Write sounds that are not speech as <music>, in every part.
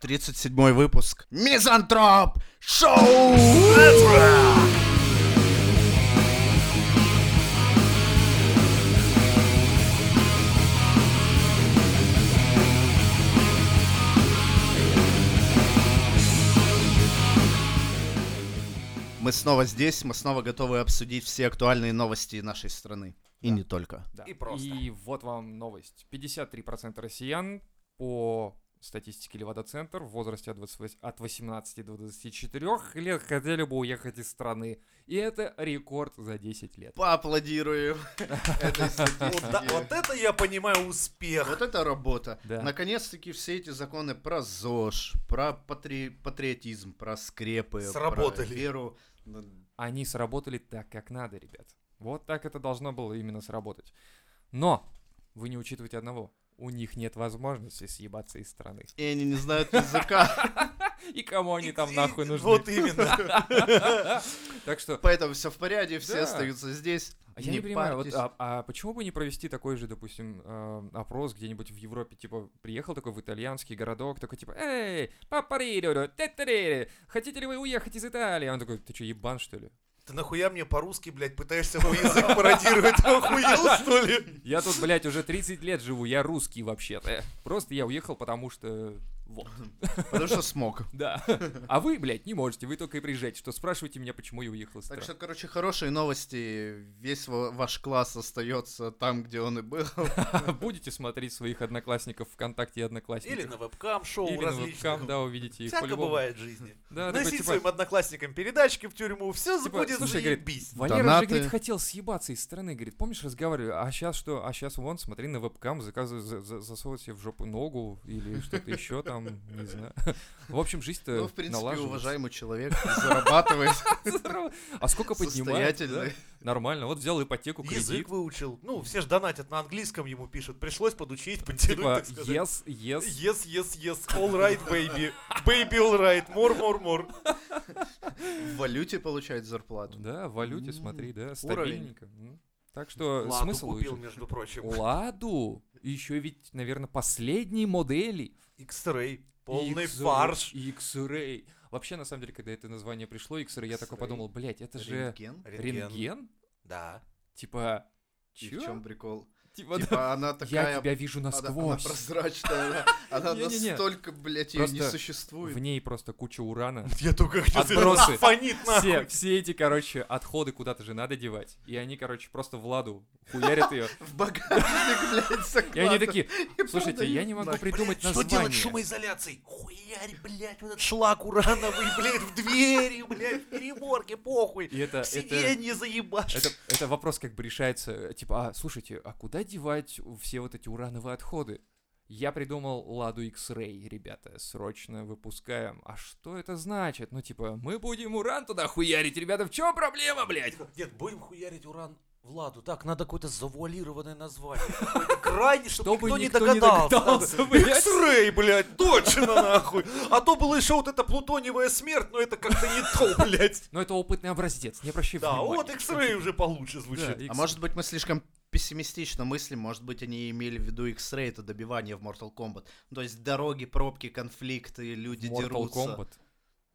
37 выпуск. Мизантроп Шоу! Мы снова здесь, мы снова готовы обсудить все актуальные новости нашей страны. И Да. не только. Да. И просто. И вот вам новость. 53% россиян по статистике Левада-центр в возрасте от, 28 от 18 до 24 лет хотели бы уехать из страны. И это рекорд за 10 лет. Поаплодируем <laughs> этой Вот, это я понимаю успех. Вот это работа. Наконец-таки все эти законы про ЗОЖ, про патри- патриотизм, про скрепы, Сработали. про веру. Они сработали так, как надо, ребят. Вот так это должно было именно сработать. Но вы не учитываете одного. У них нет возможности съебаться из страны. И они не знают языка, <laughs> И кому они там нахуй нужны? Вот именно. <laughs> Так что поэтому все в порядке, все остаются здесь. А я не, понимаю, вот, а, а почему бы не провести такой же, допустим, э, опрос где-нибудь в Европе, типа, приехал такой в итальянский городок, такой, типа, эй, папарирю, теттерери, хотите ли вы уехать из Италии? Он такой, ты что, ебан, что ли? Ты нахуя мне по-русски, блядь, пытаешься мой язык пародировать? Ты охуел, что ли? Я тут, блядь, уже 30 лет живу, я русский вообще-то. Просто я уехал, потому что... Вот, <laughs> Потому что смог. <laughs> да. А вы, блядь, не можете, вы только и приезжаете, что спрашиваете меня, почему я уехал из Так что, короче, хорошие новости. Весь ва- ваш класс остается там, где он и был. <laughs> Будете смотреть своих одноклассников ВКонтакте и одноклассников. Или на вебкам-шоу Или на вебкам, да, увидите их Всяко бывает в жизни. Да, Носить типа, своим одноклассникам передачки в тюрьму, все Типа, будет заебись. Валера же, говорит, хотел съебаться из страны, говорит, помнишь, разговаривали, а сейчас что, а сейчас вон, смотри на вебкам, заказывай, за- за- засовывай себе в жопу ногу или что-то еще там, не знаю. <laughs> В общем, жизнь-то Ну, в принципе, уважаемый человек, зарабатывает. А сколько поднимает? Нормально, вот взял ипотеку, Язык кредит. выучил. Ну, все же донатят на английском, ему пишут. Пришлось подучить, подтянуть, Типа, так сказать. yes, yes. Yes, yes, yes, all right, baby. Baby, all right, more, more, more. В валюте получает зарплату. Да, в валюте, смотри, да, стабильненько. Так что Ладу смысл купил, выучить. между прочим. Ладу. Еще ведь, наверное, последние модели. X-Ray. Полный X-Ray, фарш. X-Ray. Вообще, на самом деле, когда это название пришло, X-Ray, я такой подумал, блядь, это же Рентген? рентген? Да. Типа, И чё? в чем прикол? Типа, да, Типа она я такая... тебя вижу она- Она насквозь. прозрачная, она, она настолько, блядь, ее не существует. В ней просто куча урана. <laughs> Я только хотел Отбросы. «А, фонит Все, нахуй. все эти, короче, отходы куда-то же надо девать. И они, короче, просто Владу хуярят ее. <laughs> В багажник, блядь, И они такие, слушайте, я не могу придумать Что делать с название. шумоизоляцией? Хуярь, блядь, вот этот шлак урановый, <laughs> блядь, в двери, блядь, в переборке, похуй. И это, сиденье заебашь. это, вопрос как бы решается, типа, а, слушайте, а куда девать все вот эти урановые отходы? Я придумал Ладу X-Ray, ребята, срочно выпускаем. А что это значит? Ну, типа, мы будем уран туда хуярить, ребята, в чем проблема, блядь? <laughs> Нет, будем хуярить уран Владу. Так, надо какое-то завуалированное название. Крайне, чтобы Чтобы никто не никто не догадался. Да. X-Ray, блядь, точно нахуй. А то было еще вот эта плутониевая смерть, но это как-то не то, блядь. Но это опытный образец, не обращай Да, внимания. вот X-Ray уже получше Да, звучит. А X- может быть мы слишком пессимистично мыслим, может быть они имели в виду X-Ray, это добивание в Mortal Kombat. Ну, то есть дороги, пробки, конфликты, люди Mortal дерутся. Kombat.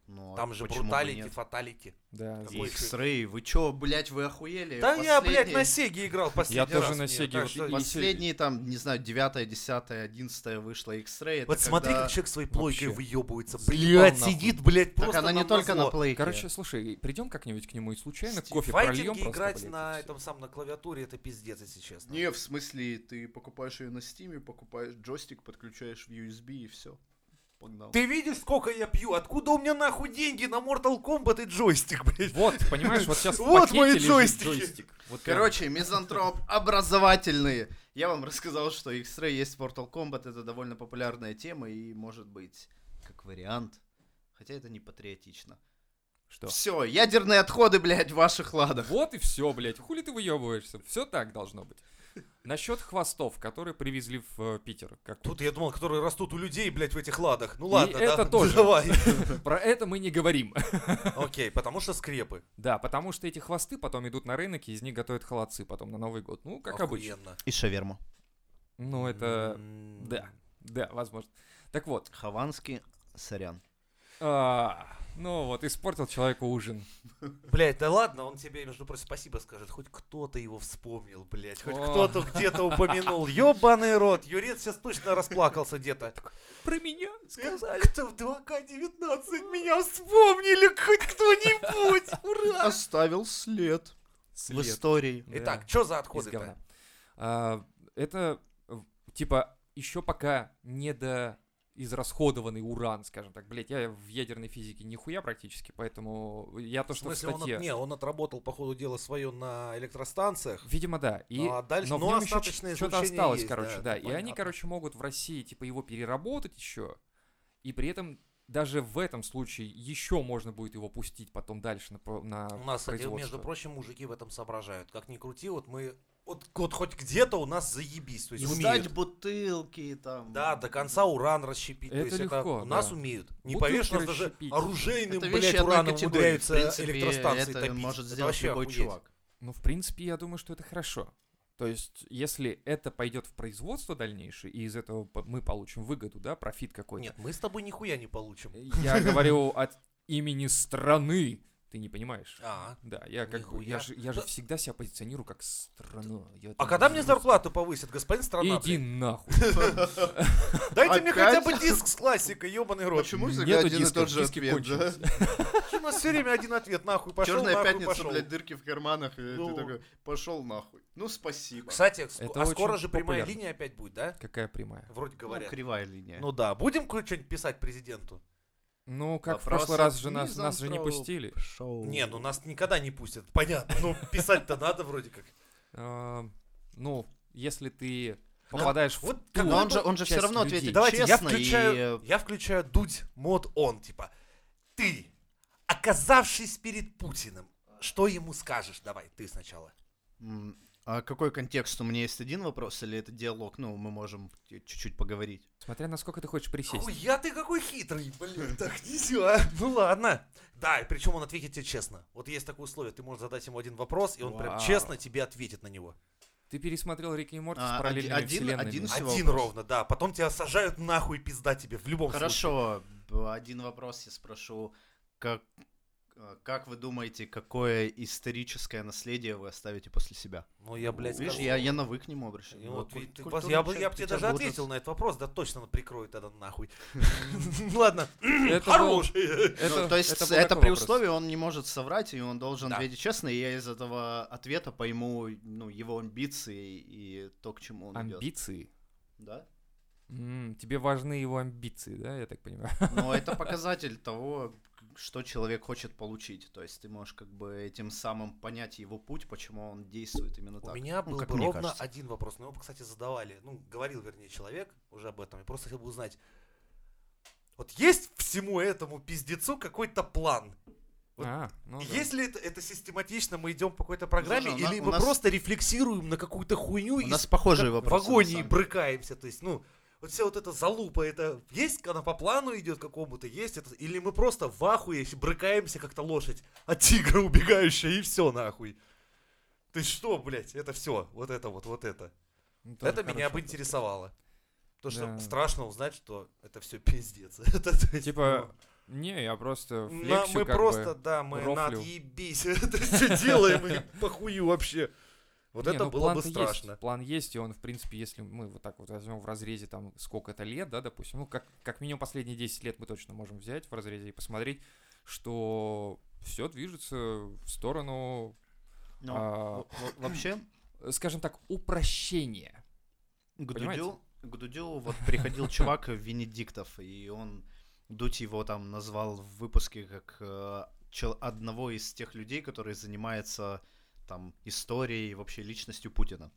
Ну, а Там же бруталити, фаталити. Да, X-Ray, вы чё, блядь, вы охуели? Да я, блядь, на Сеге играл последний тоже раз на мне, Сеге, так вот что- Последние там, не знаю, 9, 10, 11 вышла X-Ray. Вот смотри, когда- как человек своей плойкой. Заебал Блядь, сидит, блядь, Так просто она не только на плейке. Короче, слушай, придем как-нибудь к нему и случайно Стив, кофе прольем просто, играть блядь, на этом самом на клавиатуре это пиздец, если честно. Не, в смысле, ты покупаешь ее на стиме, покупаешь джойстик, подключаешь в USB и все. Погнал. Ты видишь, сколько я пью? Откуда у меня нахуй деньги на Mortal Kombat и джойстик, блядь? Вот, понимаешь, вот сейчас Вот мои джойстики. джойстик. Вот. Короче, мизантроп образовательные. Я вам рассказал, что X-Ray есть в Mortal Kombat, это довольно популярная тема и может быть как вариант. Хотя это не патриотично. что? Все, ядерные отходы, блядь, в ваших ладах. Вот и все, блядь. Хули ты выебываешься? Все так должно быть. Насчет хвостов, которые привезли в э, Питер. Как Тут я думал, которые растут у людей, блядь, в этих ладах. Ну ладно, да? это тоже. Давай. <laughs> Про это мы не говорим. <laughs> Окей, потому что скрепы. Да, потому что эти хвосты потом идут на рынок, и из них готовят холодцы потом на Новый год. Ну, как обычно. И шаверму. Ну, это... М. Да, да, возможно. Так вот, Хованский Сорян. А, ну вот, испортил человеку ужин. Блять, да ладно, он тебе, между прочим, спасибо скажет. Хоть кто-то его вспомнил, блять. Хоть кто-то где-то упомянул. Ёбаный рот. Юрец сейчас точно расплакался где-то. Про меня Сказали. Кто в 2К19 меня вспомнили, хоть кто-нибудь. <laughs> Ура! Оставил след, в истории. Да. Итак, что за отходы-то? А, это, э, типа, еще пока не до израсходованный уран, скажем так. Блять, я в ядерной физике нихуя практически, поэтому я то, В что в смысле, он, статье... от- не, он отработал, по ходу дела, свое на электростанциях. Видимо, да. И, Ну, а дальше- но в ну, нем еще что-то осталось, есть, короче, да, да. И они, короче, могут в России, типа, его переработать еще. И при этом даже в этом случае еще можно будет его пустить потом дальше на, на У нас, кстати, производство. между прочим, мужики в этом соображают. Как ни крути, вот мы... Вот, вот хоть где-то у нас заебись. То есть умеют. Сдать бутылки там. Да, до конца уран расщепить. то Это есть это легко, у нас да. умеют. Не Бутылки поверишь, у нас даже расщепить. оружейным, Это блядь, одной ураном категории. умудряются В принципе, электростанции это топить. может Это сделать вообще любой охуеть. чувак. Ну, в принципе, я думаю, что это хорошо. То есть, если это пойдет в производство дальнейшее, и из этого по- мы получим выгоду, да, профит какой-то. Нет, мы с тобой нихуя не получим. Я говорю <laughs> от имени страны. Ты не понимаешь? А, Да, я как бы, Нихуя. я же, я же Да. всегда себя позиционирую как страна. Я а когда мне зарплату повысят, господин страна? Иди блядь? нахуй. <laughs> Дайте мне хотя бы диск с классикой, ебаный рот. Почему всегда один и тот же ответ, да? У нас все время один ответ, нахуй пошел, Черная пятница, пошел. блядь, дырки в карманах, и Ну. ты такой, пошел нахуй. Ну, спасибо. Кстати, а скоро же прямая линия опять будет, да? Какая прямая? Вроде Ну, говорят. кривая линия. Ну да, будем что-нибудь писать президенту? Ну, как в Вопрос прошлый раз же нас, нас же не пустили. Шоу. Не, ну нас никогда не пустят, понятно. <laughs> Ну, писать-то надо вроде как. А, Ну, если ты попадаешь в вот как Но он же, он же все равно ответит Давайте, я честно включаю, и... э, я включаю дуть мод он, типа, ты, оказавшись перед Путиным, что ему скажешь? Давай, ты сначала. А какой контекст? У меня есть один вопрос или это диалог? Ну, мы можем чуть-чуть поговорить. Смотря насколько ты хочешь присесть. Хуя ты какой хитрый, блин, так <laughs> нельзя. Ну ладно. Да, и причем он ответит тебе честно. Вот есть такое условие, ты можешь задать ему один вопрос, и он прям Вау. честно тебе ответит на него. Ты пересмотрел Рики и Морти А, с параллельными один- вселенными. один Всего Один вопрос. ровно, да. Потом тебя сажают нахуй пизда тебе в любом случае. Хорошо, один вопрос я спрошу. Как, как вы думаете, какое историческое наследие вы оставите после себя? Ну я, блядь, Видишь, скажу. я, я на вы к нему обращаюсь. И Вот вот ты- ты- культурный я бы, я тебе даже ответил на этот вопрос, да точно прикроет тогда нахуй. <laughs> <laughs> Ладно, <laughs> хорош. Ну, то есть это при условии, он не может соврать, и он должен ответить честно, и я из этого ответа пойму ну, его амбиции и то, к чему он идет. Амбиции. Да? Тебе важны его амбиции, да, я так понимаю? Но это показатель того, что человек хочет получить. То есть ты можешь как бы этим самым понять его путь, почему он действует именно У так. меня Ну, был как бы ровно кажется. один вопрос, но его, кстати, задавали. Ну, говорил, вернее, человек уже об этом. Я просто хотел бы узнать. Вот есть всему этому пиздецу какой-то план? Вот А, ну да. Если это, это систематично, мы идем по какой-то программе, Слушай, у на- или у мы нас- просто рефлексируем на какую-то хуйню У и нас с- похожие вопросы. в агонии брыкаемся. То есть, ну, вот вся вот эта залупа, это есть, когда по плану идет какому-то, есть это, или мы просто в ахуе брыкаемся, как-то лошадь от тигра <laughs> убегающая, и все нахуй. Ты что, блядь, это все, вот это вот, вот это. Ну, это меня бы интересовало. Потому что Да. страшно узнать, что это все пиздец. <laughs> Это, то есть, Типа, не, я просто ну, флексию мы просто, бы... да, мы рофлю. отъебись. <laughs> Это все делаем и похую вообще. Вот Не, это ну, было бы страшно. Есть. План есть, и он, в принципе, если мы вот так вот возьмем в разрезе там сколько-то лет, да, допустим, ну, как, как минимум последние 10 лет мы точно можем взять в разрезе и посмотреть, что все движется в сторону, Ну, а, в- в- вообще, <clears throat> скажем так, упрощения. к Понимаете? Дудю, к Дудю вот приходил чувак Венедиктов, и он, Дудь его там назвал в выпуске как э, одного из тех людей, который занимается там историей и вообще личностью Путина.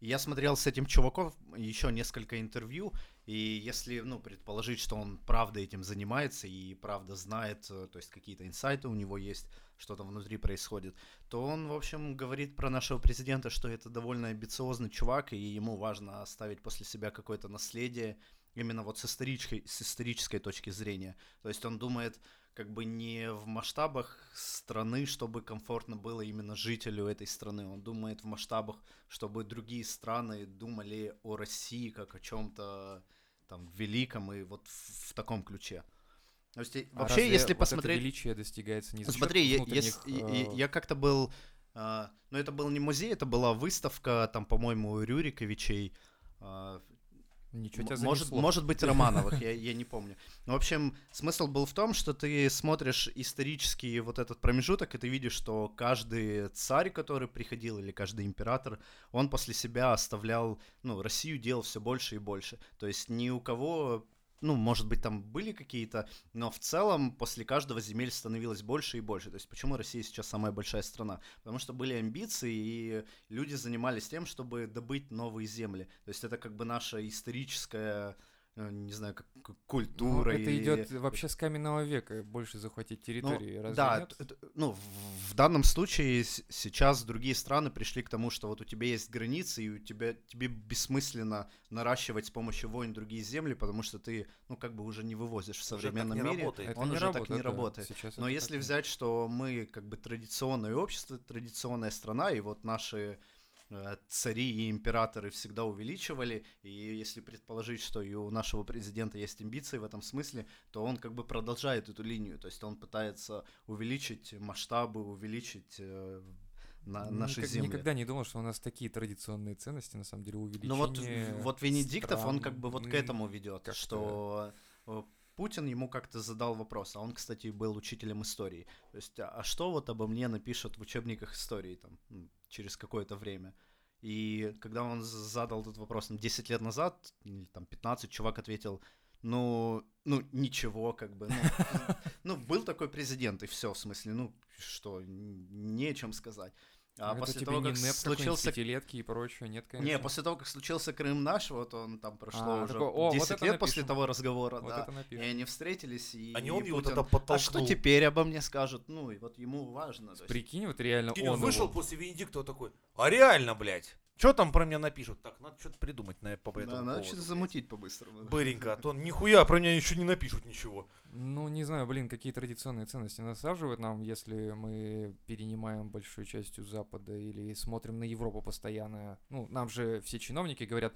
И Я смотрел с этим чуваком еще несколько интервью, и если, ну, предположить, что он правда этим занимается и правда знает, э, то есть какие-то инсайты у него есть, что там внутри происходит, то он, в общем, говорит про нашего президента, что это довольно амбициозный чувак, и ему важно оставить после себя какое-то наследие именно вот с исторической, с исторической точки зрения. То есть он думает как бы не в масштабах страны, чтобы комфортно было именно жителю этой страны. Он думает в масштабах, чтобы другие страны думали о России как о чем-то там великом и вот в, в таком ключе. То есть, и А вообще, если вот это посмотреть... величие достигается не за Смотри, я, и- и- э, я как-то был, а, ну это был не музей, это была выставка, там, по-моему, у Рюриковичей, Ничего тебя может, занесло. может быть, <laughs> Романовых, я, я не помню. Ну, в общем, смысл был в том, что ты смотришь исторический вот этот промежуток, и ты видишь, что каждый царь, который приходил, или каждый император, он после себя оставлял, ну, Россию делал все больше и больше. То есть ни у кого ну, может быть, там были какие-то, но в целом после каждого земель становилось больше и больше. То есть почему Россия сейчас самая большая страна? Потому что были амбиции, и люди занимались тем, чтобы добыть новые земли. То есть это как бы наша историческая, не знаю, как как Ну, культура. это или- идет вообще с каменного века, больше захватить ну, территории, разве да, нет? ну, в, в данном случае с- сейчас другие страны пришли к тому, что вот у тебя есть границы, и у тебя тебе бессмысленно наращивать с помощью войн другие земли, потому что ты, ну, как бы уже не вывозишь в Уже так современном не мире. работает. Это он не уже так работает, не да. работает. Сейчас Но если так нет. взять, что мы как бы традиционное общество, традиционная страна, и вот наши э, цари и императоры всегда увеличивали, и если предположить, что и у нашего президента есть амбиции в этом смысле, то он как бы продолжает эту линию, то есть он пытается увеличить масштабы, увеличить э, на, наши Никак- земли. Никогда не думал, что у нас такие традиционные ценности, на самом деле, увеличение Ну вот, вот Венедиктов, он как бы вот к этому ведет, что э, Путин ему как-то задал вопрос, а он, кстати, был учителем истории. То есть, а а что вот обо мне напишут в учебниках истории там через какое-то время? И когда он задал этот вопрос там, 10 лет назад, или там 15, чувак ответил, ну, ну, ничего, как бы, ну, <laughs> ну, был такой президент, и все, в смысле, ну, что, н- не о чем сказать. А Это после того, не как НЭП случился пятилетки и прочее, нет, конечно. не, после того, как случился Крым наш, вот он там прошло А, уже такой, «О, вот 10 это лет после напишем». того разговора, Вот да. это И они встретились, и, А не и он Путин, тогда а что подтолкнул. теперь обо мне скажут? Ну, и вот ему важно. Прикинь, вот реально Прикинь, он он вышел его- после Венедиктова такой, а реально, блядь, что там про меня напишут? Так, надо что-то придумать на, по Да, этому надо поводу, что-то блядь. замутить по-быстрому. да. Быренько, а то нихуя про меня еще не напишут ничего. Ну, не знаю, блин, какие традиционные ценности насаживают нам, если мы перенимаем большую часть у Запада или смотрим на Европу постоянно. Ну, нам же все чиновники говорят,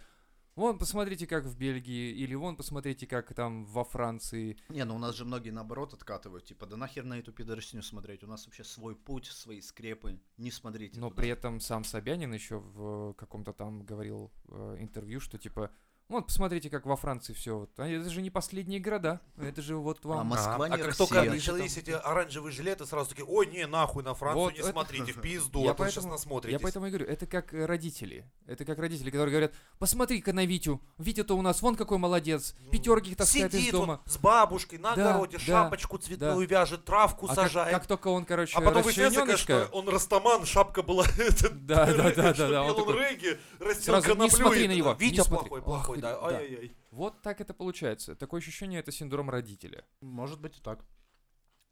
вон, посмотрите, как в Бельгии, или вон, посмотрите, как там во Франции. Не, ну у нас же многие наоборот откатывают, типа, да нахер на эту пидоростину смотреть, у нас вообще свой путь, свои скрепы, не смотрите. Но туда». при этом сам Собянин еще в каком-то там говорил э, интервью, что типа, вот, посмотрите, как во Франции все. Вот. А это же не последние города. Это же вот А вам. Москва а не как Россия. только начались эти оранжевые жилеты, сразу такие, ой, не, нахуй на Францию Вот не это- смотрите, в <laughs> пизду, Я а то сейчас поэтому- насмотритесь. Я поэтому и говорю, это как э, родители. Это как родители, которые говорят, посмотри-ка на Витю. Витя-то у нас вон какой молодец. Пятерки таскает из Сидит дома. вот с бабушкой на Да, огороде, да, шапочку цветную вяжет, травку А как, сажает. как только он, короче, а потом выясняется, что он растаман, шапка была <laughs> Да, да, да, да, да. Он он регги, растил Сразу не смотри на него, Витя плохой, плохой, ты, да, да. ай-яй-яй. Вот так это получается. Такое ощущение, это синдром родителя. Может быть и так.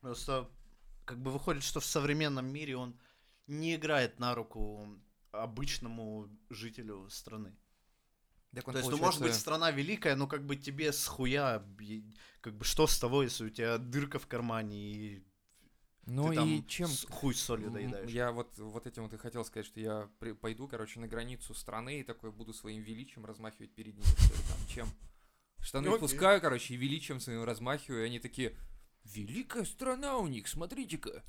Просто как бы выходит, что в современном мире он не играет на руку обычному жителю страны. Так он, То есть, ну, может быть, страна великая, но как бы тебе с хуя, как бы, что с того, если у тебя дырка в кармане и Ну ты там и чем... с- хуй с солью доедаешь? Я вот, вот этим вот и хотел сказать, что я при- пойду, короче, на границу страны и такой буду своим величием размахивать перед ними. что ли, там, чем? Штаны Окей. пускаю, короче, и величием своим размахиваю, и они такие, великая страна у них, смотрите-ка.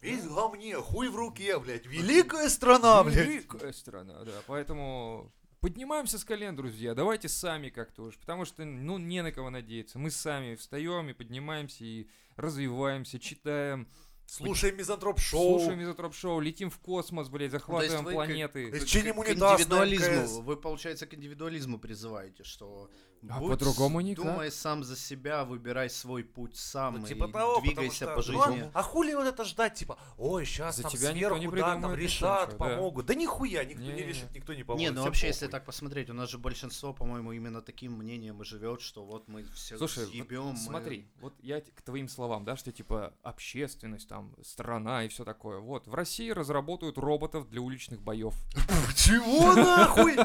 Весь в говне, хуй в руке, блядь. Великая страна, блядь. Великая страна, да. Поэтому поднимаемся с колен, друзья. Давайте сами как-то уж. Потому что, ну, не на кого надеяться. Мы сами встаем и поднимаемся, и развиваемся, читаем, Слушай мизантроп шоу. слушаем мизотроп шоу, летим в космос, блядь, захватываем как- планеты. Есть К- чиним к унитаз на индивидуализму. МКС. Вы, получается, к индивидуализму призываете, что А будь- по-другому никак. думай сам за себя, выбирай свой путь сам Ну, и типа того, потому двигайся что, по ну, а- жизни. а, хули вот это ждать, типа, ой, сейчас За там тебя никто сверху, не да, там ничего, решат, да. помогут. Да нихуя, никто не Не-не-не. решит, никто не поможет. Не, ну вообще, если похуй. так посмотреть, у нас же большинство, по-моему, именно таким мнением и живет, что вот мы все Слушай, вот съебем. мы- смотри, вот я к твоим словам, да, что типа общественность, там, страна и все такое. Вот, в России разработают роботов для уличных боев. <laughs> Чего нахуй?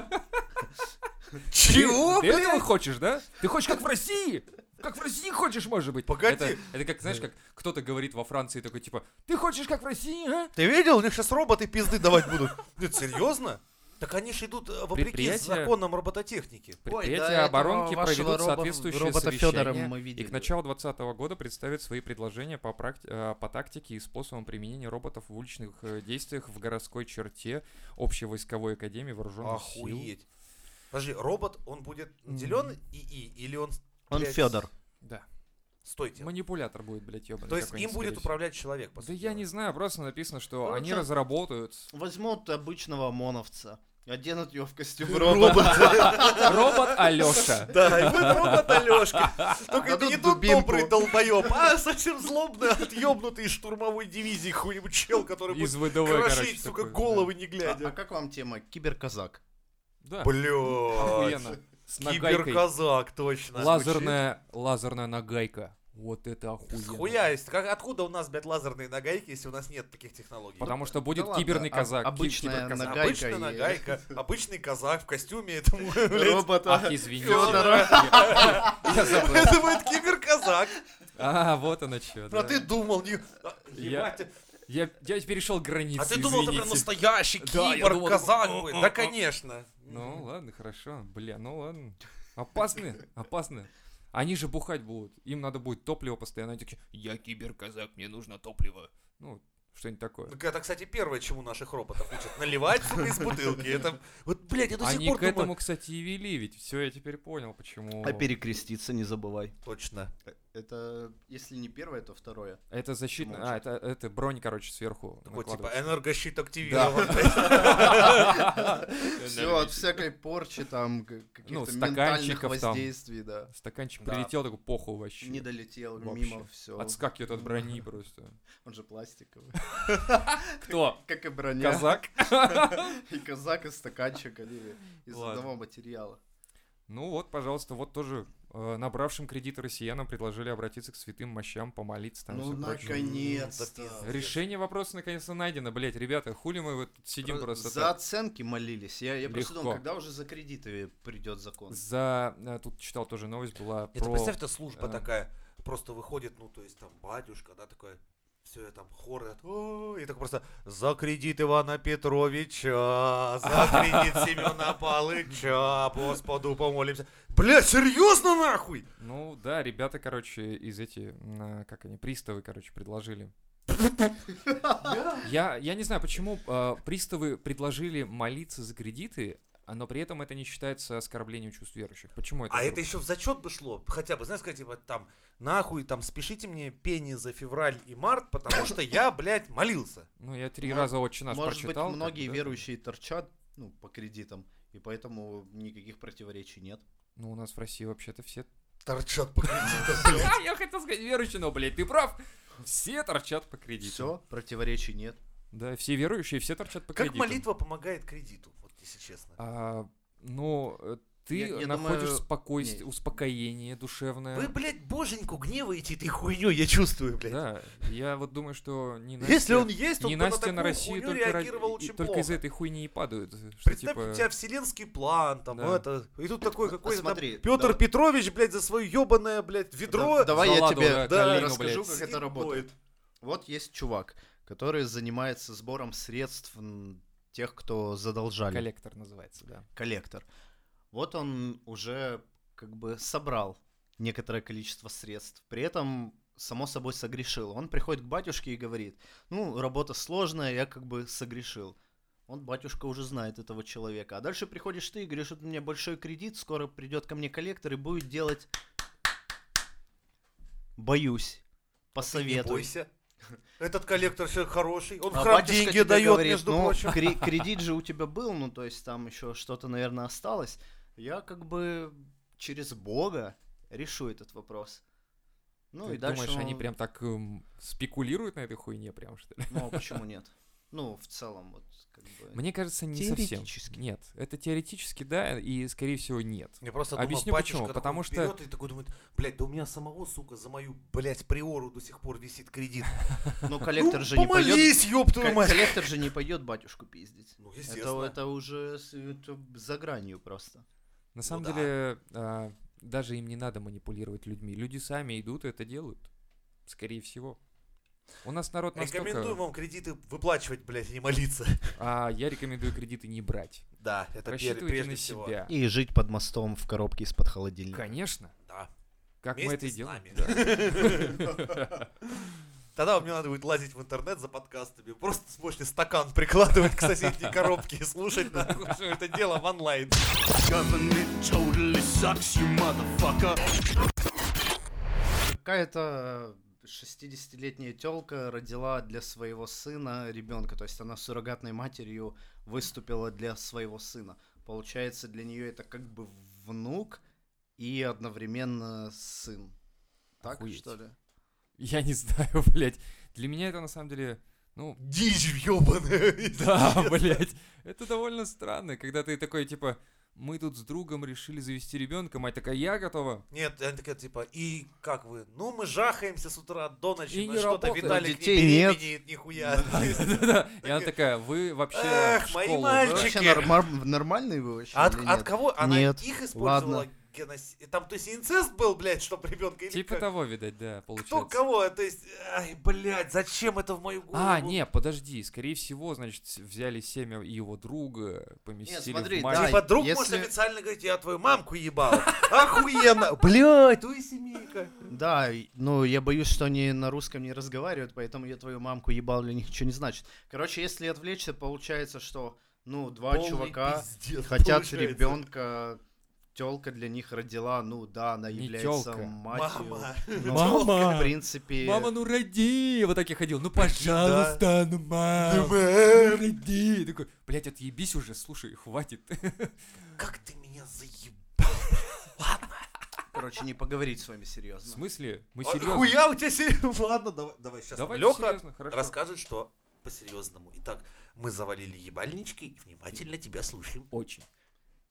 Чего, Ты этого хочешь, да? Ты хочешь как в России? Как в России хочешь, может быть? Погоди. Это, это как, знаешь, как кто-то говорит во Франции такой, типа, ты хочешь как в России, а? Ты видел? У них сейчас роботы пизды давать будут. Нет, серьезно? Так они же идут э, вопреки Предприятия- законам робототехники. Предприятия оборонки проведут соответствующие робота Федора совещания мы и к началу 2020 года представят свои предложения по, практи- э, по тактике и способам применения роботов в уличных э, действиях в городской черте Общей войсковой академии вооруженных сил. Подожди, робот, он будет М. наделен ИИ или он... Он блядь, Федор. Да. Стойте. Манипулятор будет, блядь, ёбаный. То есть им будет управлять человек, по Да сути я не знаю, просто написано, что Короче, они разработают Возьмут обычного ОМОНовца, оденут его в костюм Робот. робота. <laughs> робот Алёша. Да, и будет робот Алёшка. Только это не тот добрый долбоёб, а совсем злобный, отъебнутый из штурмовой дивизии какой-нибудь чел, который будет крошить, сука, головы не А глядя. а как вам тема киберказак? Да, Блядь. Киберказак, точно. Лазерная, лазерная нагайка. Вот это охуенно. Хуя есть. Как, откуда у нас, блядь, лазерные нагайки, если у нас нет таких технологий? Потому что будет Да ладно, киберный а- казак. ки- обычная киберказак. нагайка Обычная и- нагайка, обычный казак в костюме этому, <laughs> блядь. Робота. Ах, извините. <laughs> Это будет киберказак. А, вот оно что. А ты думал, не... а, Я- ебать, Я, я перешел границы, А ты думал, это прям настоящий Да, я думал, думал, будет? «О, Да, о, о». конечно. Ну, ладно, хорошо. Бля, ну ладно. Опасны, опасны. Они же бухать будут. Им надо будет топливо постоянно. Они такие, я киберказак, мне нужно топливо. Ну, что-нибудь такое. Так это, кстати, первое, чему наших роботов учат. Наливать, сука, из бутылки. Это, вот, блядь, я до сих Они пор к думаю- этому, кстати, и вели, ведь все, я теперь понял, почему. А перекреститься не забывай. Точно. Это, если не первое, то второе. Это защитная, а, это, это бронь, короче, сверху. Такой, типа, энергощит активирован. <laughs> Все от всякой порчи, там, к- каких-то ментальных воздействий, да. Стаканчик прилетел, такой похуй вообще. Не долетел мимо, все. Отскакивает от брони <laughs> просто. Он же пластиковый. <laughs> Кто? Как и броня. Казак? И казак, и стаканчик, они из одного материала. Ну вот, пожалуйста, вот тоже набравшим кредиты россиянам предложили обратиться к святым мощам, помолиться там Ну, наконец-то. Решение вопроса наконец-то найдено, блять, ребята, хули мы вот тут сидим Про- просто За так? оценки молились. Я, я просто думал, когда уже за кредиты придет закон. За... э, Тут читал тоже новость была Это про... представь, это служба э, такая, просто выходит, ну, то есть там батюшка, да, такой, все, там хоры, «О», и так просто за кредит Ивана Петровича, за <laughs> кредит Семена Палыча, Господу помолимся. Бля, серьезно нахуй? Ну да, ребята, короче, из эти, м, как они, приставы, короче, предложили. <laughs> Я, я не знаю, почему э, приставы предложили молиться за кредиты, но при этом это не считается оскорблением чувств верующих. Почему это? А это еще в зачет бы шло. Хотя бы, знаешь, сказать, типа, там, нахуй, там, спешите мне пени за февраль и март, потому что я, блядь, молился. Ну, я три раза отче наш Может быть, прочитал. как многие верующие торчат ну, по кредитам, и поэтому никаких противоречий нет. Ну, у нас в России вообще-то все... Торчат по кредитам. <laughs> Я хотел сказать верующие, но, блядь, ты прав. Все торчат по кредиту. Все, противоречий нет. Да, все верующие, все торчат по Как кредиту. молитва помогает кредиту, если честно. А, ну, э, ты Я- я находишь думаю, спокойствие, не. успокоение душевное. Вы, блядь, боженьку гневаете этой хуйней, я чувствую, блядь. Да, я вот думаю, что не Настя, Если он есть, он не на Настя на такую Россию хуйню только, ра- реагировал и- очень только из этой хуйни и падают. Что, Представь, типа, у тебя вселенский план, там, Да. это, и тут такой какой-то там смотри, Петр да. Петрович, блядь, за свое ебаное, блядь, ведро. Да- давай я тебе да, калину, расскажу, блядь. как это работает. Вот есть чувак, который занимается сбором средств тех, кто задолжали. коллектор называется, да. коллектор. Вот он уже как бы собрал некоторое количество средств. При этом, само собой, согрешил. Он приходит к батюшке и говорит, ну, работа сложная, я как бы согрешил. Он, батюшка, уже знает этого человека. А дальше приходишь ты и говоришь, у меня большой кредит, скоро придет ко мне коллектор и будет делать... Боюсь. Не Посоветуй. бойся. Этот коллектор человек хороший, он в А храм батюшка деньги дает, говорит, между ну, прочим. кре- кредит же у тебя был, ну, то есть там еще что-то, наверное, осталось. Я как бы через Бога решу этот вопрос. Ну Ты и дальше... думаешь, они он- прям так эм, спекулируют на этой хуйне прям, что ли? Ну, а почему нет? Ну, в целом, вот, как бы... Мне кажется, не совсем. Теоретически. Нет, это теоретически да, и, скорее всего, нет. Мне просто Объясню батюшка почему. такой Потому что- берет и такой думает, блядь, да у меня самого, сука, за мою, блядь, приору до сих пор висит кредит. <laughs> Ну, коллектор ну, же не пойдет... помолись, ёб твою мать. Коллектор же не пойдет батюшку пиздить. Ну, Это, естественно. это уже за гранью просто. На самом да. деле, а, даже им не надо манипулировать людьми. Люди сами идут и это делают. Скорее всего. У нас народ Рекомендуем настолько... вам кредиты выплачивать, блядь, и не молиться. <laughs> А я рекомендую кредиты не брать. Да, это Рассчитывайте прежде на всего. себя. И жить под мостом в коробке из-под холодильника. Конечно. Да. Как мы это Вместе и делаем. <laughs> Тогда мне надо будет лазить в интернет за подкастами. Просто сможете стакан прикладывать к соседней коробке и слушать нахуй, что это дело в онлайн. Какая-то 60-летняя телка родила для своего сына ребенка, то есть она суррогатной матерью выступила для своего сына. Получается, для нее это как бы внук и одновременно сын. Так Охуеть. что ли? Я не знаю, <laughs> блядь. Для меня это на самом деле, ну, Дичь ёбаная. <laughs> да, блядь. Это довольно странно, когда ты такой, типа, мы тут с другом решили завести ребенка, мать такая, я готова. Нет, она такая, типа, и как вы? Ну, мы жахаемся с утра до ночи, И но что-то. Виталик Детей не нет. нихуя. И она такая, вы вообще Эх, мои школу, Вы да?» мальчики. нормальные вы вообще? А От, кого? Она их использовала Геноси- Там, то есть, инцест был, блядь, чтоб ребенка Типа как? того, видать, да, Кто получается. кого? То есть, ай, блядь, зачем это в мою голову? А, не, подожди, скорее всего, значит, взяли семя его друга, поместили смотри, в да, мать. Типа друг если- может официально говорить, я твою мамку ебал. Охуенно. Блядь, твою семейка. Да, ну я боюсь, что они на русском не разговаривают, поэтому я твою мамку ебал для них ничего не значит. Короче, если отвлечься, получается, что ну два Полный чувака пиздец хотят получается. ребенка, телка для них родила, ну да, она Не является тёлка. матерью. Мама. но, Мама! В принципе, Мама, ну роди! Вот так я ходил, ну пожалуйста, ну мам, Ну, ну роди! Такой, блядь, отъебись уже, слушай, хватит. <laughs> Как ты меня заебал. короче, не поговорить с вами В серьезно. смысле? Мы серьезно. Хуя у тебя серьезно? <laughs> Ладно, давай, давай сейчас Давай Леха серьезно, хорошо. расскажет, что по-серьезному. Итак, мы завалили ебальнички и внимательно тебя слушаем. Очень.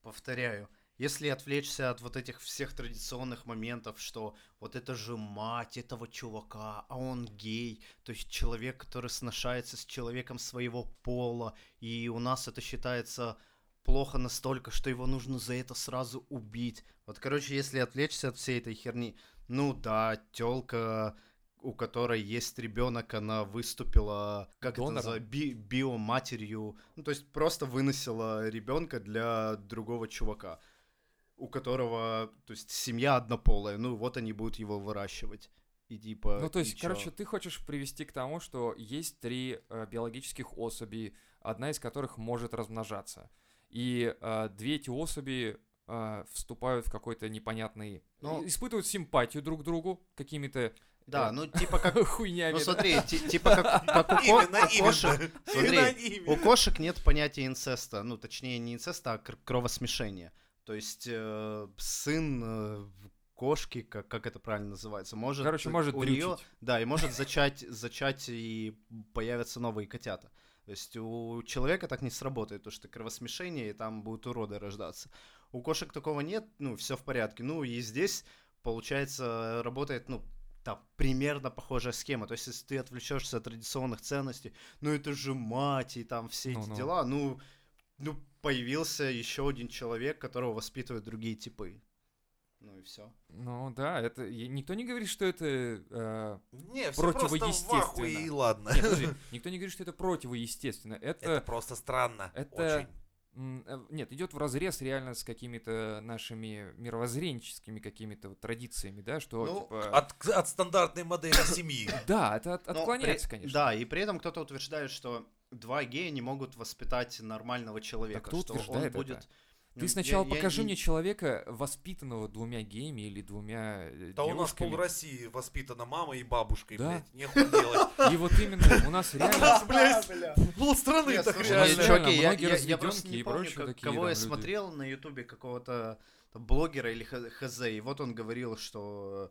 Повторяю, если отвлечься от вот этих всех традиционных моментов, что вот это же мать этого чувака, а он гей, то есть человек, который сношается с человеком своего пола, и у нас это считается плохо настолько, что его нужно за это сразу убить. Вот, короче, если отвлечься от всей этой херни, ну да, телка, у которой есть ребенок, она выступила как это Донором? называется, би- биоматерью, ну то есть просто выносила ребенка для другого чувака, у которого, то есть семья однополая, ну вот они будут его выращивать. И типа... Ну, то есть, чё? короче, ты хочешь привести к тому, что есть три э, биологических особи, одна из которых может размножаться. И э, две эти особи э, вступают в какой-то непонятный... Ну- испытывают симпатию друг к другу какими-то Да, э, ну типа как... <laughs> хуйнями. Ну да. смотри, ти- типа как, <laughs> как у, ко- у кошек... Смотри, У кошек нет понятия инцеста, ну точнее не инцеста, а кр- кровосмешения. То есть э, сын э, кошки, как, как это правильно называется, может... Короче, может у дрючить. Да, и может зачать, зачать и появятся новые котята. То есть у человека так не сработает, потому что кровосмешение, и там будут уроды рождаться. У кошек такого нет, ну, все в порядке. Ну, и здесь, получается, работает, ну, там, примерно похожая схема. То есть, если ты отвлечешься от традиционных ценностей, ну, это же мать, и там все эти Ну-ну. дела, ну, ну, появился еще один человек, которого воспитывают другие типы. Ну и все. Ну да, это... Никто не говорит, что это... э, Не, все просто в Противоестественно. ахуе и ладно. Нет, подожди, никто не говорит, что это противоестественно. Это Это... просто странно. это- Очень. э, Нет, идет в разрез реально с какими-то нашими мировоззренческими какими-то вот традициями, да, что Ну, типа... От, от стандартной модели семьи. Да, это от- отклоняется, при- конечно. Да, и при этом кто-то утверждает, что два гея не могут воспитать нормального человека. кто что он это? будет... Ты Ну, сначала я- я покажи не- мне человека, воспитанного двумя геями или двумя э, Да у нас девушками. пол России воспитана мамой и бабушкой, Да. блядь. Нехуй делать. <laughs> И вот именно у нас <laughs> реально... Блядь, пол страны Нет, так реально. я, многие я- я просто не и помню, кого я смотрел на ютубе какого-то блогера или хз, и вот он говорил, что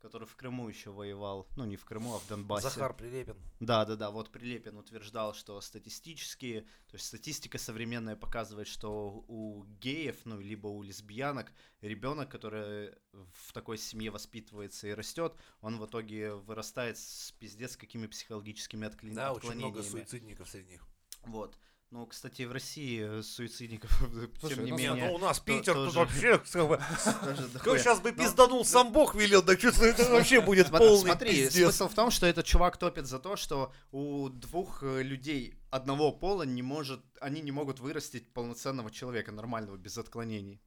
который в Крыму еще воевал, ну не в Крыму, а в Донбассе. Захар Прилепин. Да, да, да. Вот Прилепин утверждал, что статистически, то есть статистика современная показывает, что у геев, ну либо у лесбиянок, ребенок, который в такой семье воспитывается и растет, он в итоге вырастает с пиздец какими психологическими откле- Да, очень отклонениями. много суицидников среди них. Вот. Ну, кстати, в России э, суицидников, <laughs> Слушай, тем не ну, Не, менее, ну у нас то- Питер, тут тоже- вообще, <laughs> как <laughs> сейчас бы Ну, пизданул, сам Бог велел, так что это вообще будет полный Смотри, пиздец. смысл в том, что этот чувак топит за то, что у двух э, людей одного пола не может, они не могут вырастить полноценного человека, нормального, без отклонений.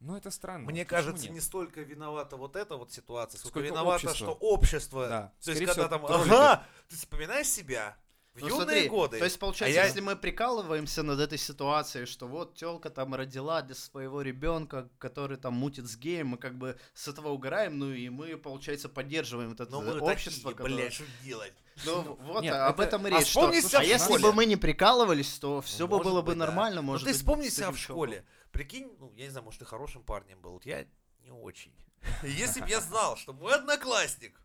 Ну, это странно. Мне Почему кажется, нет? не столько виновата вот эта вот ситуация, сколько, Сколько виновата, общество. что общество. Да, То есть, когда всего, там, ага, ты вспоминаешь себя в Ну, юные смотри, годы. То есть, получается, А я- если мы прикалываемся над этой ситуацией, что вот телка там родила для своего ребенка, который там мутит с геем, мы как бы с этого угораем, ну и мы, получается, поддерживаем вот это Но мы общество, такие, которое- блядь, что делать? Ну вот, Нет, а об это- этом и а речь. что- вспомни себя а в если школе. бы мы не прикалывались, то все бы Может было бы быть, да. нормально, Ну может ты быть, вспомни себя в школе. Прикинь, ну, я не знаю, может, ты хорошим парнем был. Вот я не очень. <laughs> Если бы я знал, что мой одноклассник,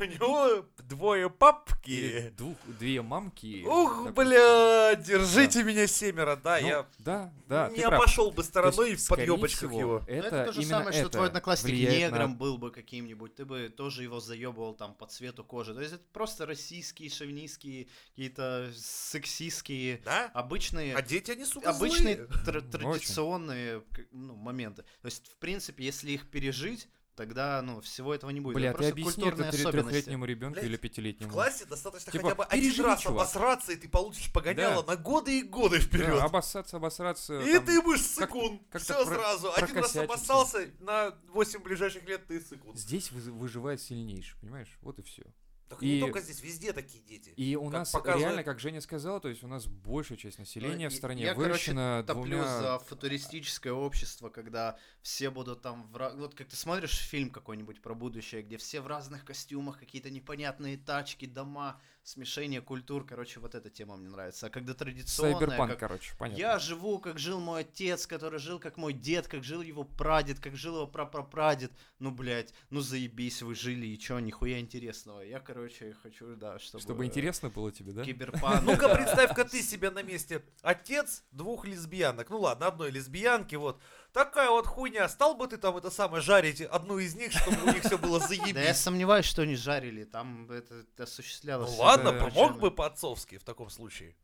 у него двое папки. двух, две мамки. Ух, Так, бля, держите меня семеро. Да, ну, я Да, да, не обошел бы То есть, стороной в подъебочках всего, его. Ну, Это, это то же самое, что твой одноклассник негром на- был бы каким-нибудь, ты бы тоже его заебывал там по цвету кожи. То есть это просто российские, шовинистские, какие-то сексистские, Да? обычные, А дети, они, сука, обычные тр- традиционные ну, моменты. То есть, в принципе, если их пережить, тогда ну, всего этого не будет. Бля, это ты объясни это трехлетнему ребенку Блядь, или В пятилетнему. классе достаточно Типа, хотя бы один раз чувак. обосраться, и ты получишь погоняло Да. на годы и годы Да, вперед. обоссаться, обосраться. И там, ты будешь как- сыкун. как-то Все про- сразу. Один раз обоссался, на 8 ближайших лет ты сыкун. Здесь вы- выживает сильнейший, понимаешь? Вот и все. Так И- не только здесь, везде такие дети. И у нас показывает- реально, как Женя сказал, то есть у нас большая часть населения в Ну, и- стране я, короче, выращена топлю двумя... за футуристическое общество, когда все будут там... В... Вот как ты смотришь фильм какой-нибудь про будущее, где все в разных костюмах, какие-то непонятные тачки, дома, смешение культур. Короче, вот эта тема мне нравится. А когда традиционная... Сайберпанк, как- короче, понятно. Я живу, как жил мой отец, который жил, как мой дед, как жил его прадед, как жил его прапрапрадед. Ну, блядь, ну заебись, вы жили, и чё, нихуя интересного. Я, короче, хочу, да, чтобы... Чтобы интересно было тебе, да? Киберпанк. Ну-ка, <laughs> представь-ка ты себя на месте. Отец двух лесбиянок. Ну ладно, одной лесбиянки, вот. Такая вот хуйня. Стал бы ты там это самое жарить одну из них, чтобы у них все было <laughs> Да я заебись? сомневаюсь, что они жарили, там это Ну осуществлялось. ладно, это помог бы по-отцовски в таком случае.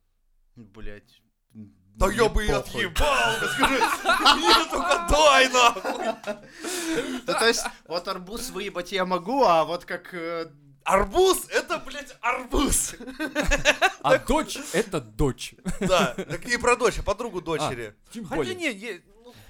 Блять. Да я бы и отъебал, да скажи, <laughs> мне только дай нахуй. Ну, то есть, вот арбуз выебать я могу, а вот как... э, Арбуз, это, блядь, арбуз. А дочь — это дочь. Да, так не про дочь, а подругу дочери. Тем Хотя более. не,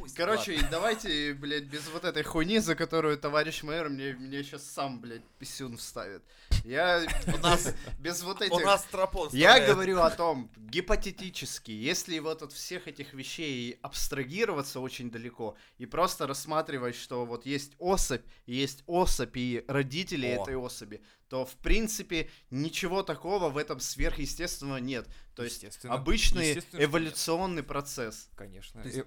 ним, Короче, давайте, блядь, без вот этой хуйни, за которую товарищ мэр мне, мне сейчас сам, блядь, писюн вставит. Я <laughs> у нас без вот ладно. у этих... нас тропон Я говорю о том, гипотетически, если вот от всех этих вещей абстрагироваться очень далеко и просто рассматривать, что вот есть особь, есть особь и родители О. этой особи, то в принципе ничего такого в этом сверхъестественного нет. То есть обычный Естественно, эволюционный процесс. Конечно. То есть Э,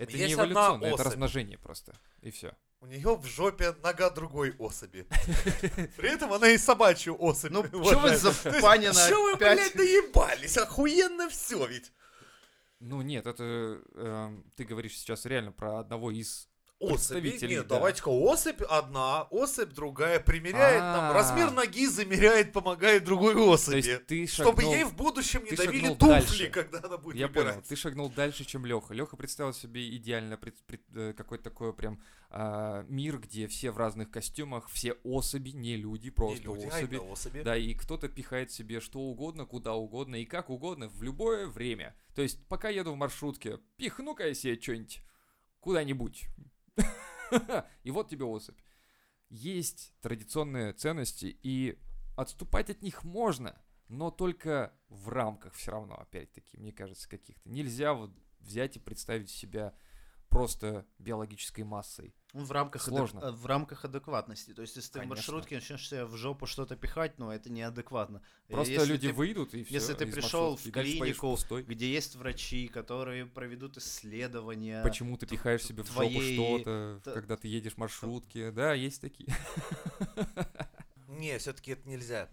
Это есть не эволюционно, это размножение просто. И все. У нее в жопе нога другой особи. <laughs> При этом она и собачью особь. Ну, что вы за панина Чё вы, блядь, доебались? Охуенно все ведь. Ну нет, это эм, ты говоришь сейчас реально про одного из Особи? Нет, да. давайте-ка особь одна, особь другая, примеряет там, А. размер ноги замеряет, помогает другой То особи. есть ты Чтобы шагнул- ей в будущем не давили туфли, дальше. когда она будет Я выбирать. понял, ты шагнул дальше, чем Леха. Леха представил себе идеально пред- пред- э, какой-то такой прям а, мир, где все в разных костюмах, все особи, не люди, Не просто люди, а особи. именно особи. Да, и кто-то пихает себе что угодно, куда угодно и как угодно в любое время. То есть, пока еду в маршрутке, пихну-ка я себе что-нибудь куда-нибудь. <laughs> И вот тебе особь. Есть традиционные ценности, и отступать от них можно, но только в рамках все равно, опять-таки, мне кажется, каких-то. Нельзя вот взять и представить себя просто биологической массой. Ну, в рамках, адек- Сложно. э, в рамках адекватности. То есть, если ты Конечно. в маршрутке начнешь себе в жопу что-то пихать, ну, это неадекватно. Просто если люди ты- выйдут и все. если ты пришел в клинику, где есть врачи, которые проведут исследования. Почему ты пихаешь себе в жопу твоей- что-то, т- когда ты едешь в маршрутке? Да, есть такие. <laughs> Не, все-таки это нельзя.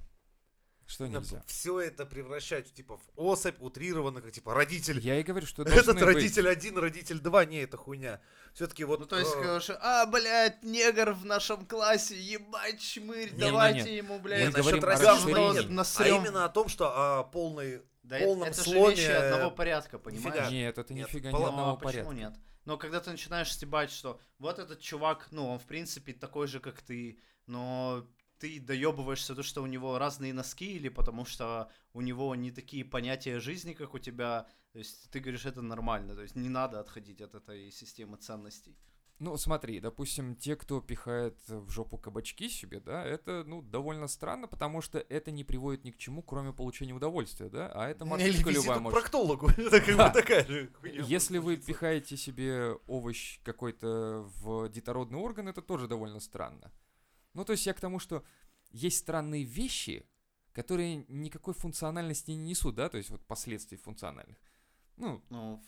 Что нельзя? Все это превращать типа в особь, утрированно, как типа родитель. Я и говорю, что <laughs> Этот быть. родитель один, родитель два, не, это хуйня. Все-таки вот. Ну, то есть, э, короче, а, блядь, негр в нашем классе, ебать, чмырь, Не-не-не. давайте ему, Мы блядь, говорим насчет расизма. А именно о том, что о полной Да полном это же сломе, вещи одного э, порядка, нифига. понимаешь? Нет, это Нет, нифига Ну, одного а почему порядка. нет? Но когда ты начинаешь стебать, что вот этот чувак, ну, он в принципе такой же, как ты, но ты доебываешься то, что у него разные носки, или потому что у него не такие понятия жизни, как у тебя. То есть ты говоришь, это нормально. То есть не надо отходить от этой системы ценностей. Ну, смотри, допустим, те, кто пихает в жопу кабачки себе, да, это, ну, довольно странно, потому что это не приводит ни к чему, кроме получения удовольствия, да, а это Или визит любая может. проктологу. <laughs> Это как бы такая же. Если вы пихаете себе овощ какой-то в детородный орган, это тоже довольно странно. Ну, то есть я к тому, что есть странные вещи, которые никакой функциональности не несут, да, то есть вот последствий функциональных. Ну, Ну,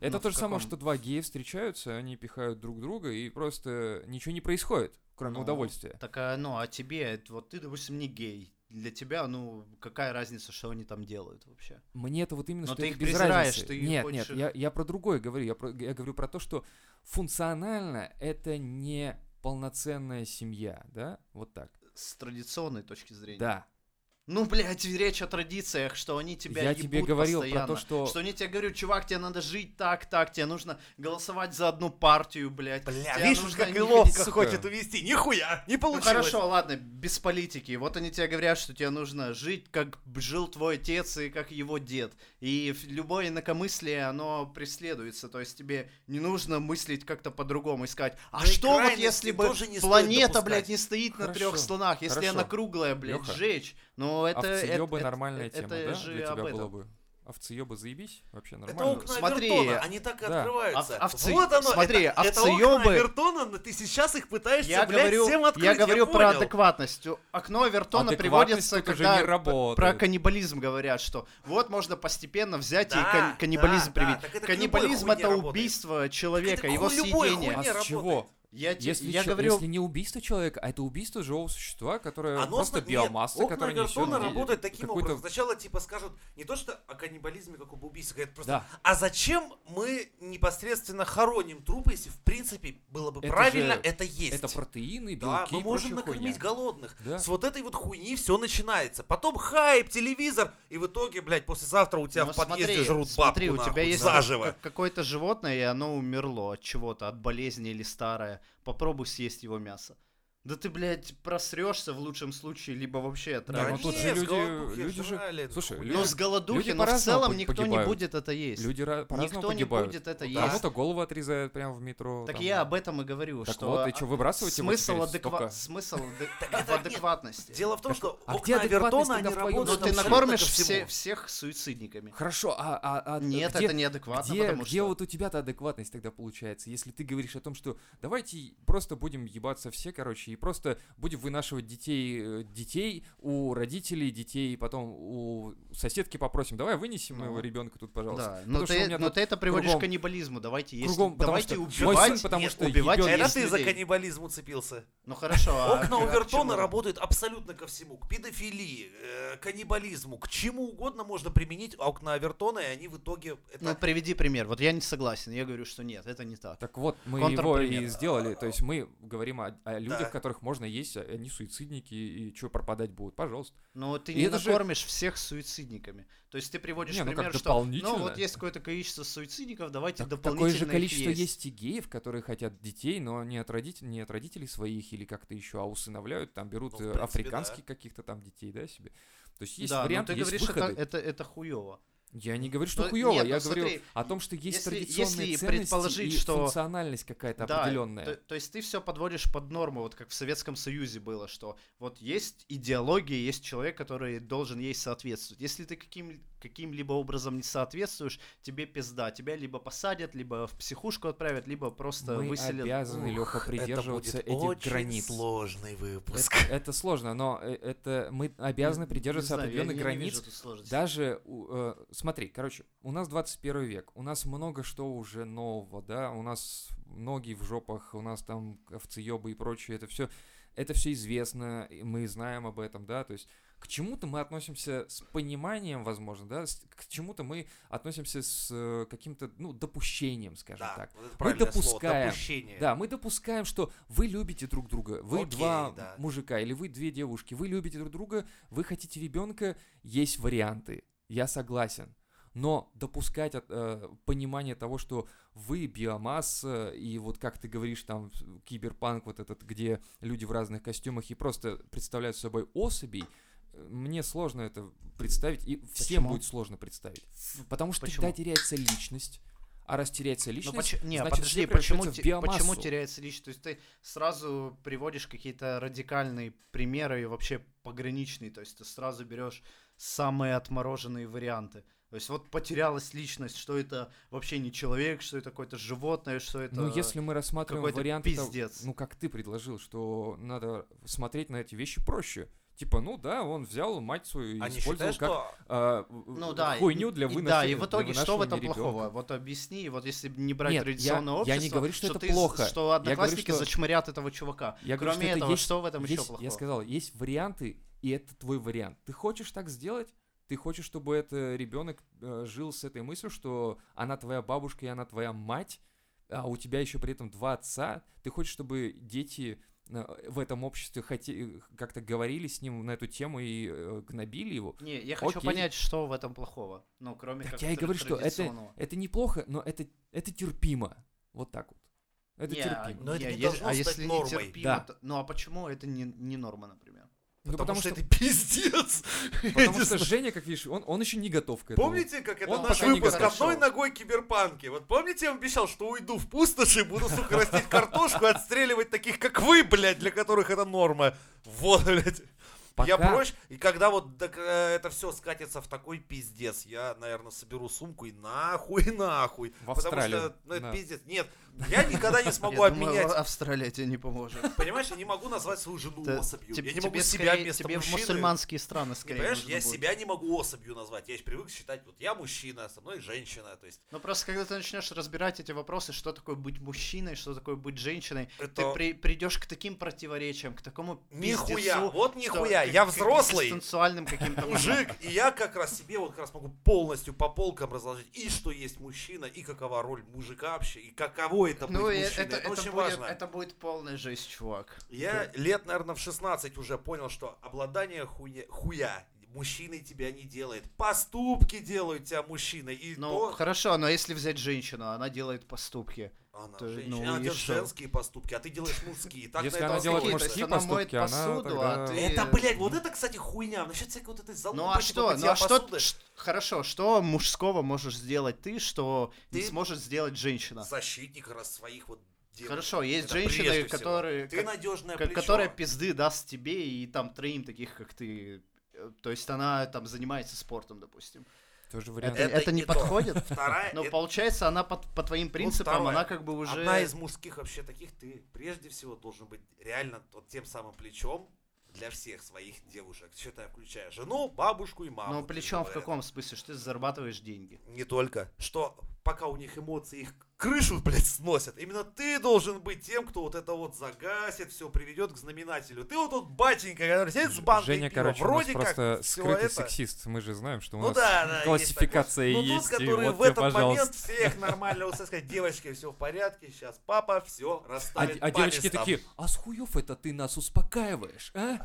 это ну, то же самое, каком- что два гея встречаются, они пихают друг друга, и просто ничего не происходит, кроме Ну, удовольствия. Так, а, ну, а тебе, вот ты, допустим, не гей. Для тебя, ну, какая разница, что они там делают вообще? Мне это вот именно, Но что ты их без разницы. ты Нет, хочешь нет, я, я про другое говорю. Я, про- я говорю про то, что функционально это не полноценная семья, да? Вот так. С традиционной точки зрения. Да. Ну, блядь, речь о традициях, что они тебя я ебут тебе говорил постоянно. про то, что... Что они тебе говорят, чувак, тебе надо жить так, так, тебе нужно голосовать за одну партию, блядь. Бля, тебе видишь, нужно как и ловко сука. хочет увести. Нихуя, не Ну получилось. хорошо, ладно, без политики. Вот они тебе говорят, что тебе нужно жить, как жил твой отец и как его дед. И любое инакомыслие, оно преследуется. То есть тебе не нужно мыслить как-то по-другому, искать. А Да и что вот если бы планета, блядь, не стоит на Хорошо, трех слонах, если хорошо. она круглая, блядь, Лёха, сжечь? Ну это... это, Овцеёбы это- нормальная это тема, да? же Для об тебя этом. было бы. Овцеёбы заебись? Вообще Это нормально. окна Смотри, Авертона, они так и да. открываются. Ов- овцы- Вот оно, смотри, это, это овцеёбы- окна Авертона, но ты сейчас их пытаешься, Я блядь, говорю, всем открыть, я говорю про понял. адекватность. Окно Авертона приводится, когда не работает. про каннибализм говорят, что вот можно постепенно взять и Да, кан- каннибализм да, привить. да, так это каннибализм это хуйне работает. убийство человека, это к его съедение. А с работает. чего? Я, те- Если, я чё- говорю, если не убийство человека, а это убийство живого существа, которое Оно просто сна- биомасса, нет, окна которая несет Авертона и работают таким образом. Сначала типа скажут не то, что о каннибализме как об убийстве, говорят просто, Да. а зачем мы непосредственно хороним трупы, если в принципе было бы Это правильно же- это есть? Это протеины, белки Да, мы можем накормить хуйня. голодных. Да. С вот этой вот хуйни все начинается. Потом хайп, телевизор, и в итоге, блядь, послезавтра у тебя ну, в подъезде смотри, жрут смотри, бабку у тебя нахуй, есть заживо. как- какое-то животное, и оно умерло от чего-то, от болезни или старое. Попробуй съесть его мясо. Да ты, блядь, просрешься в лучшем случае, либо вообще Да, отравишься. но тут же люди- голодухи люди же- слушай, люди- Ну, с голодухи, люди но в целом пог- никто не погибают. будет это есть. Люди ра- по-разному Никто не погибают. будет это Ну, есть. да. Кому-то голову отрезают прямо в метро. Так там. я об этом и говорю, Так что вот, и чё, выбрасывать его смысл, теперь адеква- столько? смысл <laughs> в адекватности. Дело в том, что а окна где адекватность Авертона, они работают Ну, ты накормишь всех суицидниками. Хорошо, а, а, а Нет, где, это неадекватно, где, потому где что... вот у тебя-то адекватность тогда получается, если ты говоришь о том, что давайте просто будем ебаться все, короче, и просто будем вынашивать детей, э, детей у родителей, детей, потом у соседки попросим, давай вынесем Ну. моего ребенка тут, пожалуйста. Да, Потому но что у ты, меня но ты это приводишь кругом- к каннибализму. Давайте есть, кругом, потому давайте мой убивать, сын, потому нет, что убивать ебёт- Это ты за каннибализм уцепился. Ну хорошо, а Окна а чему? работают абсолютно ко всему. К педофилии, э, каннибализму, к чему угодно можно применить окна Авертона, и они в итоге... Это... Ну приведи пример. Вот я не согласен, я говорю, что нет, это не так. Так вот, мы его и сделали. То есть мы говорим о, о людях, Да. Которых можно есть, а они суицидники, и что пропадать будут, пожалуйста. Но ты И не это же- накормишь всех суицидниками. То есть ты приводишь Не, ну пример, что ну вот есть какое-то количество суицидников, давайте Так- дополнительно такое же количество есть. есть. и геев, которые хотят детей, но не от, родителей, не от родителей своих или как-то еще, а усыновляют, там берут Ну, принципе, африканских каких-то там детей, да, себе. То есть есть да, но варианты, ты есть говоришь, это, выходы. это, это хуево. Я не говорю, что Ну, хуево, нет, я ну, говорю смотри, о том, что есть если- традиционные если ценности предположить, и что- функциональность какая-то Да, определенная. То, то есть ты все подводишь под норму, вот как в Советском Союзе было, что вот есть идеология, есть человек, который должен ей соответствовать. Если ты каким, каким-либо образом не соответствуешь, тебе пизда. Тебя либо посадят, либо в психушку отправят, либо просто Мы выселят. обязаны, Леха, Ух, это придерживаться будет этих очень границ. сложный выпуск. Это, это сложно, но э, это мы обязаны Не придерживаться знаю, я- определенных я не границ. Даже, у- э, смотри, короче, у нас 21 век, у нас много что уже нового, да, у нас ноги в жопах, у нас там овцеёбы и прочее, это все, это все известно, мы знаем об этом, да, то есть к чему-то мы относимся с пониманием, возможно, да, с- к чему-то мы относимся с э, каким-то, ну, допущением, скажем Да, так. вот это правильное слово, допускаем. допущение. Да, мы допускаем, что вы любите друг друга. Вы Окей, два да. мужика или вы две девушки. Вы любите друг друга, вы хотите ребенка, есть варианты. Я согласен. Но допускать э, понимание того, что вы биомасса, и вот как ты говоришь, там киберпанк вот этот, где люди в разных костюмах и просто представляют собой особей, мне сложно это представить, и всем Почему? будет сложно представить. Потому что Почему? тогда теряется личность. А раз теряется Ну, личность, поч- не, значит, подожди, почему, в те- почему биомассу. теряется личность? То есть ты сразу приводишь какие-то радикальные примеры и вообще пограничные, то есть ты сразу берешь самые отмороженные варианты. То есть вот потерялась личность, что это вообще не человек, что это какое-то животное, что это... Ну, если мы рассматриваем какой-то вариант, это, пиздец. ну, как ты предложил, что надо смотреть на эти вещи проще. Типа, ну да, он взял мать свою и А использовал считаешь, как что... а, Ну да, и- хуйню для и, выноса- Да, и в итоге что в этом вынашивания плохого? ребенка. Вот объясни, вот если не брать Нет, традиционное я- общество, я не говорю, что это ты плохо. что Я говорю, одноклассники что- зачморят этого чувака. Я говорю, Кроме что это этого, есть- что в этом еще Есть- плохого? Я сказал, есть варианты, и это твой вариант. Ты хочешь так сделать? Ты хочешь, чтобы это ребенок э, жил с этой мыслью, что она твоя бабушка и она твоя мать, а у тебя еще при этом два отца. Ты хочешь, чтобы дети в этом обществе хоте- как-то говорили с ним на эту тему и э, гнобили его? Не, я хочу Окей. понять, что в этом плохого. Ну, кроме Так как я и говорю, что это, это неплохо, но это, это терпимо. Вот так вот. Это Не, терпимо. Но это не, не должно а стать если не нормой. терпимо, Да. то- ну а почему это не, не норма, например? Ну, Потому, что, что, это пиздец. <laughs> Я потому что. Женя, как видишь, он, он еще не готов к этому. Помните, как это Он наш выпуск одной ногой киберпанки? Вот помните, я вам обещал, что уйду в пустоши, буду, сука, растить картошку, и отстреливать таких, как вы, блядь, для которых это норма. Вот, блядь. Я Пока- прочь, и когда вот так, э, это все скатится в такой пиздец, я, наверное, соберу сумку и нахуй, нахуй. В Потому Австралию, что, ну, это да. пиздец. Нет, я никогда не смогу Я думаю, обменять. Австралия тебе не поможет. Понимаешь, я не могу назвать свою жену Ты- особью. тебе- Я не могу себя скорее- вместо Тебе в мужчины. мусульманские страны Не, скорее понимаешь, нужно я будет. себя не могу особью назвать. Я привык считать, вот я мужчина, со мной женщина. То есть Ну просто когда ты начнешь разбирать эти вопросы, что такое быть мужчиной, что такое быть женщиной, это... ты при- придешь к таким противоречиям, к такому Нихуя, пиздецу, вот что нихуя, к- я к взрослый, экзистенциальным каким-то мужик, и я как раз себе вот как раз могу полностью по полкам разложить и что есть мужчина, и какова роль мужика вообще, и каково это быть Ну, это, Это, это очень будет, важно. это будет полная жесть, чувак. Я лет, наверное, в 16 уже понял, что обладание хуя, хуя мужчиной тебя не делает. Поступки делают тебя мужчиной. И Ну, то... хорошо, но если взять женщину, она делает поступки. Она, то- женщина, ну, она делает что? женские поступки, а ты делаешь мужские. Так Если на она делает мужские поступки, она посуду, тогда- а ты... Это, блядь, вот это, кстати, хуйня. Насчет всякой вот этой залупы. Ну а типа, что? Ну а что? Хорошо, что мужского можешь сделать ты, что не сможет сделать женщина? Защитник раз своих вот девушек. Хорошо, есть Это женщины, которые, Ты надежное плечо. которая пизды даст тебе и там троим таких, как ты. Э, То есть она там занимается спортом, допустим. Тоже вариант. Это, Это это не то. подходит? Вторая, Но это получается, она по, по твоим принципам, второе. она как бы уже... одна из мужских вообще таких, ты прежде всего должен быть реально вот тем самым плечом для всех своих девушек. Считай, включая жену, бабушку и маму. Но Ну, причем в каком смысле? Что ты зарабатываешь деньги. Не только. Что пока у них эмоции их крышу, блядь, сносят. Именно ты должен быть тем, кто вот это вот загасит, все приведет к знаменателю. Ты вот тот батенька, который сидит с банкой Женя, пива, короче, у нас вроде просто как всё скрытый это... сексист. Мы же знаем, что у Ну нас да, да, есть классификация такой. есть. Ну, тот, который вот в этот момент пожалуйста. всех <laughs> нормально, сказать, девочки, все в порядке, сейчас папа все А, расставит а по девочки местам». такие, а с хуев это ты нас успокаиваешь, а?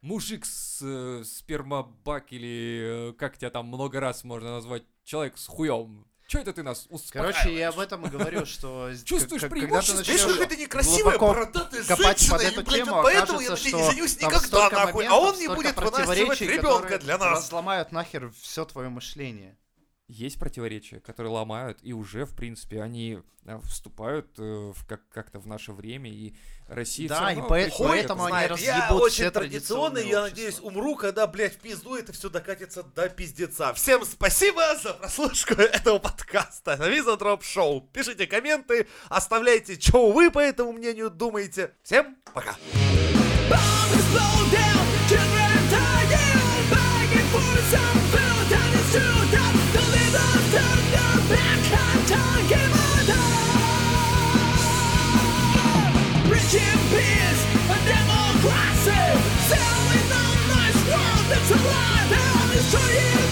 Мужик с э, спермобак или э, как тебя там много раз можно назвать, человек с хуем. Че это ты нас успокаиваешь? Короче, я об этом и говорю, что... Чувствуешь к- когда ты преимущество? Видишь, начнешь какая ты некрасивая, бородатая копать женщина, под и, эту блядь, тему, вот поэтому я тебя не что женюсь там никогда, столько нахуй, моментов, а он не столько будет вынашивать противоречий, ребенка для нас. Разломают нахер все твое мышление. Есть противоречия, которые ломают, и уже, в принципе, они э, вступают э, в как- как-то в наше время, и Россия Да, и по- поэтому они я разъебут очень все традиционный, традиционные я надеюсь, умру, когда, блядь, в пизду это все докатится до пиздеца. Всем спасибо за прослушку <laughs> этого подкаста на Византроп Шоу. Пишите комменты, оставляйте, что вы по этому мнению думаете. Всем пока. Down Survive, hell is trying